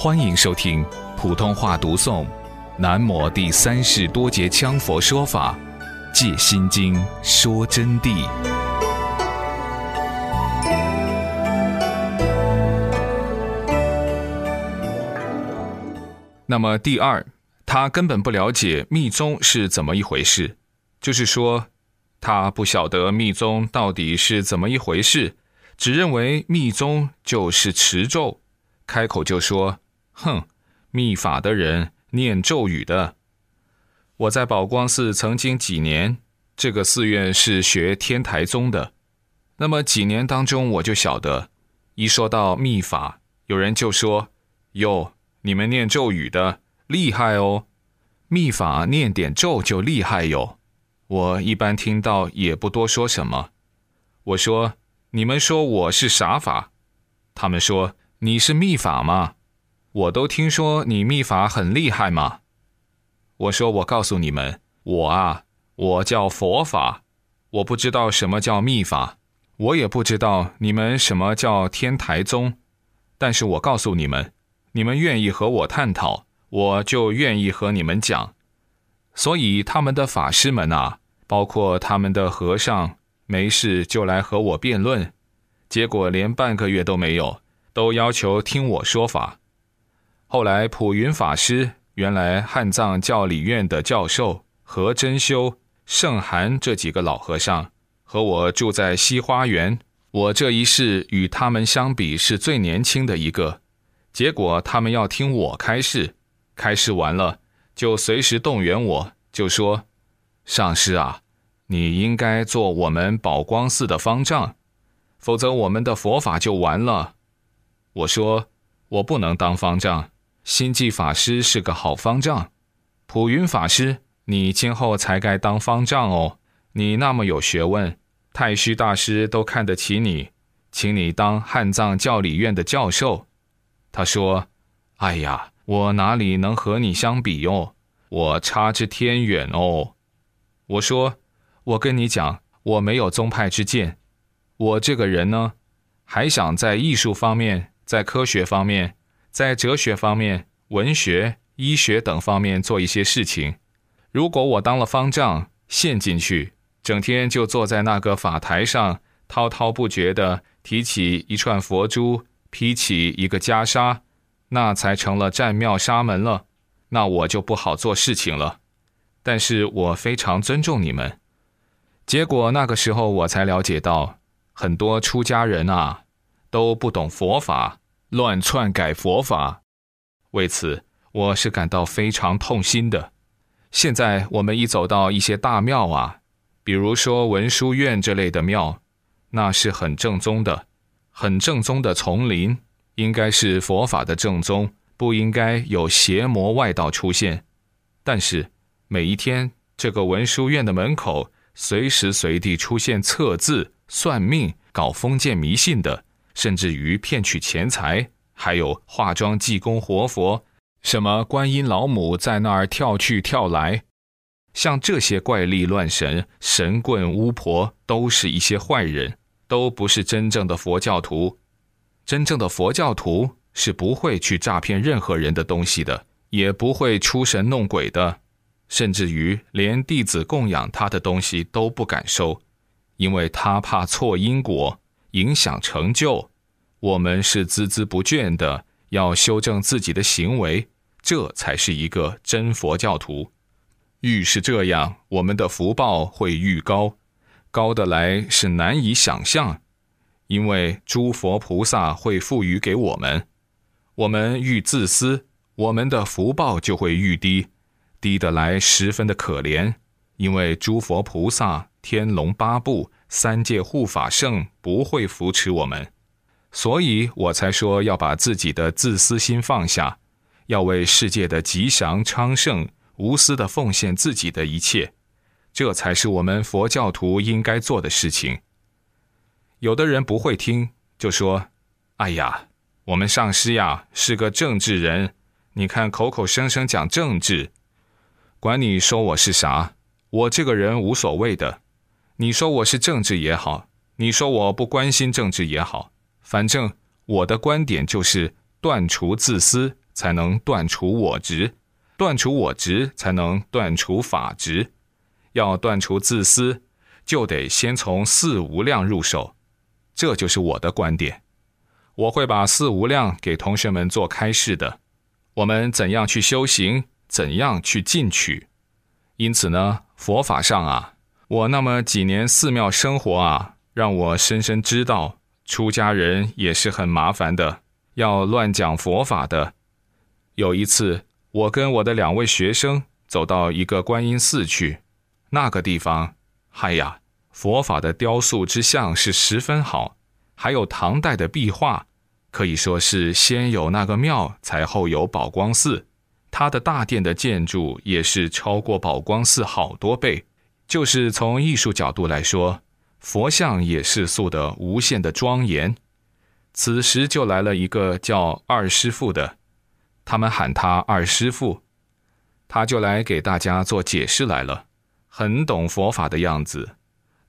欢迎收听普通话读诵《南摩第三世多杰羌佛说法·戒心经》说真谛。那么第二，他根本不了解密宗是怎么一回事，就是说，他不晓得密宗到底是怎么一回事，只认为密宗就是持咒，开口就说：“哼，秘法的人念咒语的。”我在宝光寺曾经几年，这个寺院是学天台宗的，那么几年当中，我就晓得，一说到秘法，有人就说：“哟。”你们念咒语的厉害哦，秘法念点咒就厉害哟。我一般听到也不多说什么。我说：“你们说我是啥法？”他们说：“你是秘法吗？”我都听说你秘法很厉害嘛。我说：“我告诉你们，我啊，我叫佛法，我不知道什么叫秘法，我也不知道你们什么叫天台宗，但是我告诉你们。”你们愿意和我探讨，我就愿意和你们讲。所以他们的法师们啊，包括他们的和尚，没事就来和我辩论，结果连半个月都没有，都要求听我说法。后来普云法师，原来汉藏教理院的教授何真修、圣寒这几个老和尚，和我住在西花园。我这一世与他们相比是最年轻的一个。结果他们要听我开示，开示完了就随时动员我，就说：“上师啊，你应该做我们宝光寺的方丈，否则我们的佛法就完了。”我说：“我不能当方丈，心寂法师是个好方丈，普云法师，你今后才该当方丈哦。你那么有学问，太虚大师都看得起你，请你当汉藏教理院的教授。”他说：“哎呀，我哪里能和你相比哟？我差之天远哦。”我说：“我跟你讲，我没有宗派之见。我这个人呢，还想在艺术方面、在科学方面、在哲学方面、文学、医学等方面做一些事情。如果我当了方丈，陷进去，整天就坐在那个法台上，滔滔不绝地提起一串佛珠。”披起一个袈裟，那才成了占庙沙门了，那我就不好做事情了。但是我非常尊重你们。结果那个时候我才了解到，很多出家人啊都不懂佛法，乱篡改佛法。为此，我是感到非常痛心的。现在我们一走到一些大庙啊，比如说文殊院这类的庙，那是很正宗的。很正宗的丛林，应该是佛法的正宗，不应该有邪魔外道出现。但是每一天，这个文殊院的门口，随时随地出现测字、算命、搞封建迷信的，甚至于骗取钱财，还有化妆济公活佛，什么观音老母在那儿跳去跳来，像这些怪力乱神、神棍巫婆，都是一些坏人。都不是真正的佛教徒，真正的佛教徒是不会去诈骗任何人的东西的，也不会出神弄鬼的，甚至于连弟子供养他的东西都不敢收，因为他怕错因果，影响成就。我们是孜孜不倦的要修正自己的行为，这才是一个真佛教徒。愈是这样，我们的福报会愈高。高的来是难以想象，因为诸佛菩萨会赋予给我们，我们愈自私，我们的福报就会愈低，低的来十分的可怜，因为诸佛菩萨、天龙八部、三界护法圣不会扶持我们，所以我才说要把自己的自私心放下，要为世界的吉祥昌盛无私的奉献自己的一切。这才是我们佛教徒应该做的事情。有的人不会听，就说：“哎呀，我们上师呀是个政治人，你看口口声声讲政治，管你说我是啥，我这个人无所谓的。你说我是政治也好，你说我不关心政治也好，反正我的观点就是断除自私，才能断除我执；断除我执，才能断除法执。要断除自私，就得先从四无量入手。这就是我的观点。我会把四无量给同学们做开示的。我们怎样去修行，怎样去进取。因此呢，佛法上啊，我那么几年寺庙生活啊，让我深深知道，出家人也是很麻烦的，要乱讲佛法的。有一次，我跟我的两位学生走到一个观音寺去，那个地方，嗨呀，佛法的雕塑之像是十分好，还有唐代的壁画，可以说是先有那个庙，才后有宝光寺。它的大殿的建筑也是超过宝光寺好多倍，就是从艺术角度来说，佛像也是塑的无限的庄严。此时就来了一个叫二师傅的，他们喊他二师傅，他就来给大家做解释来了，很懂佛法的样子。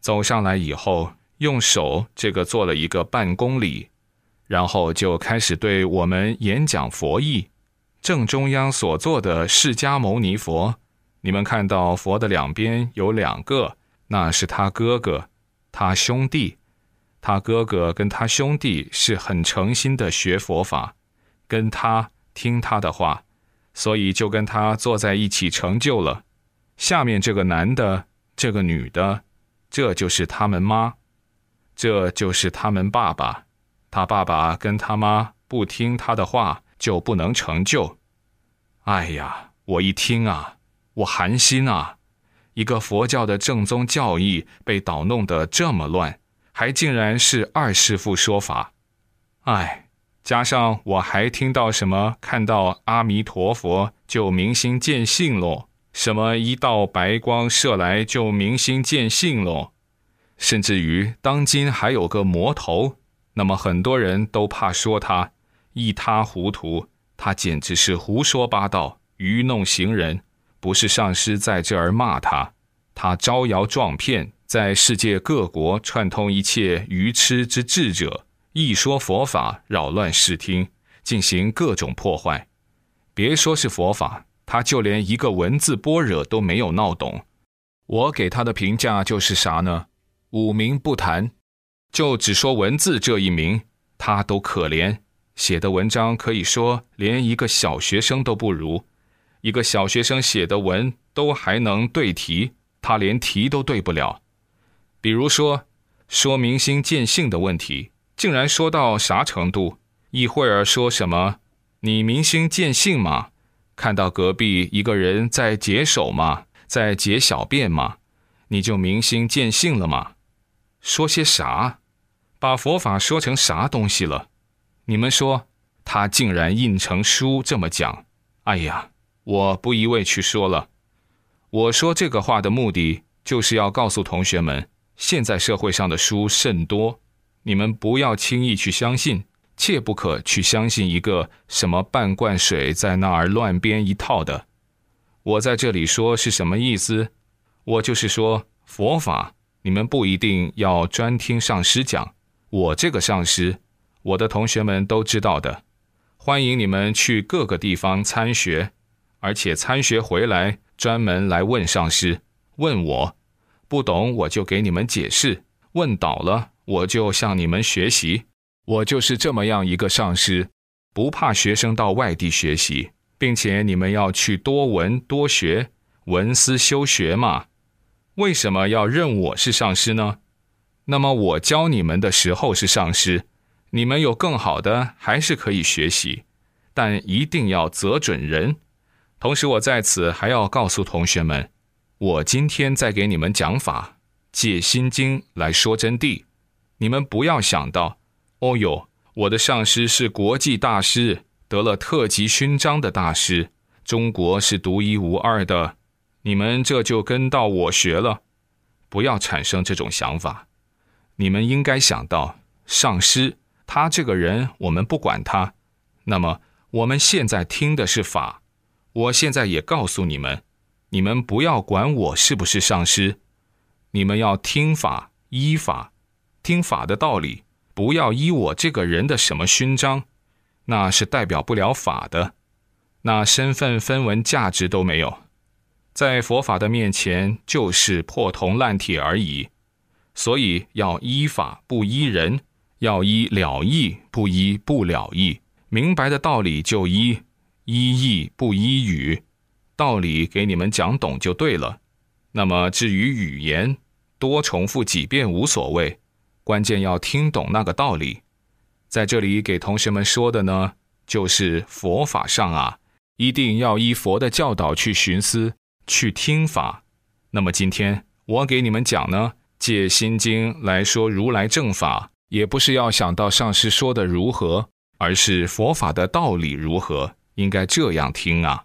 走上来以后，用手这个做了一个半公里，然后就开始对我们演讲佛意。正中央所坐的释迦牟尼佛，你们看到佛的两边有两个，那是他哥哥，他兄弟，他哥哥跟他兄弟是很诚心的学佛法，跟他听他的话，所以就跟他坐在一起成就了。下面这个男的，这个女的，这就是他们妈，这就是他们爸爸，他爸爸跟他妈不听他的话，就不能成就。哎呀，我一听啊，我寒心啊！一个佛教的正宗教义被捣弄得这么乱，还竟然是二师父说法。哎，加上我还听到什么看到阿弥陀佛就明心见性喽，什么一道白光射来就明心见性喽，甚至于当今还有个魔头，那么很多人都怕说他一塌糊涂。他简直是胡说八道、愚弄行人，不是上师在这儿骂他，他招摇撞骗，在世界各国串通一切愚痴之智者，一说佛法，扰乱视听，进行各种破坏。别说是佛法，他就连一个文字般若都没有闹懂。我给他的评价就是啥呢？五名不谈，就只说文字这一名，他都可怜。写的文章可以说连一个小学生都不如，一个小学生写的文都还能对题，他连题都对不了。比如说，说明星见性的问题，竟然说到啥程度？一会儿说什么你明心见性吗？看到隔壁一个人在解手吗？在解小便吗？你就明心见性了吗？说些啥？把佛法说成啥东西了？你们说他竟然印成书这么讲？哎呀，我不一味去说了。我说这个话的目的，就是要告诉同学们，现在社会上的书甚多，你们不要轻易去相信，切不可去相信一个什么半罐水在那儿乱编一套的。我在这里说是什么意思？我就是说佛法，你们不一定要专听上师讲，我这个上师。我的同学们都知道的，欢迎你们去各个地方参学，而且参学回来专门来问上师，问我不懂我就给你们解释，问倒了我就向你们学习，我就是这么样一个上师，不怕学生到外地学习，并且你们要去多闻多学，闻思修学嘛。为什么要认我是上师呢？那么我教你们的时候是上师。你们有更好的，还是可以学习，但一定要择准人。同时，我在此还要告诉同学们，我今天在给你们讲法，借心经来说真谛。你们不要想到，哦哟，我的上师是国际大师，得了特级勋章的大师，中国是独一无二的，你们这就跟到我学了。不要产生这种想法，你们应该想到上师。他这个人，我们不管他。那么，我们现在听的是法。我现在也告诉你们，你们不要管我是不是上师，你们要听法、依法，听法的道理，不要依我这个人的什么勋章，那是代表不了法的。那身份分文价值都没有，在佛法的面前就是破铜烂铁而已。所以要依法不依人，要依了义不依不了义。明白的道理就依，依义不依语，道理给你们讲懂就对了。那么至于语言，多重复几遍无所谓，关键要听懂那个道理。在这里给同学们说的呢，就是佛法上啊，一定要依佛的教导去寻思、去听法。那么今天我给你们讲呢，借《心经》来说如来正法，也不是要想到上师说的如何，而是佛法的道理如何，应该这样听啊。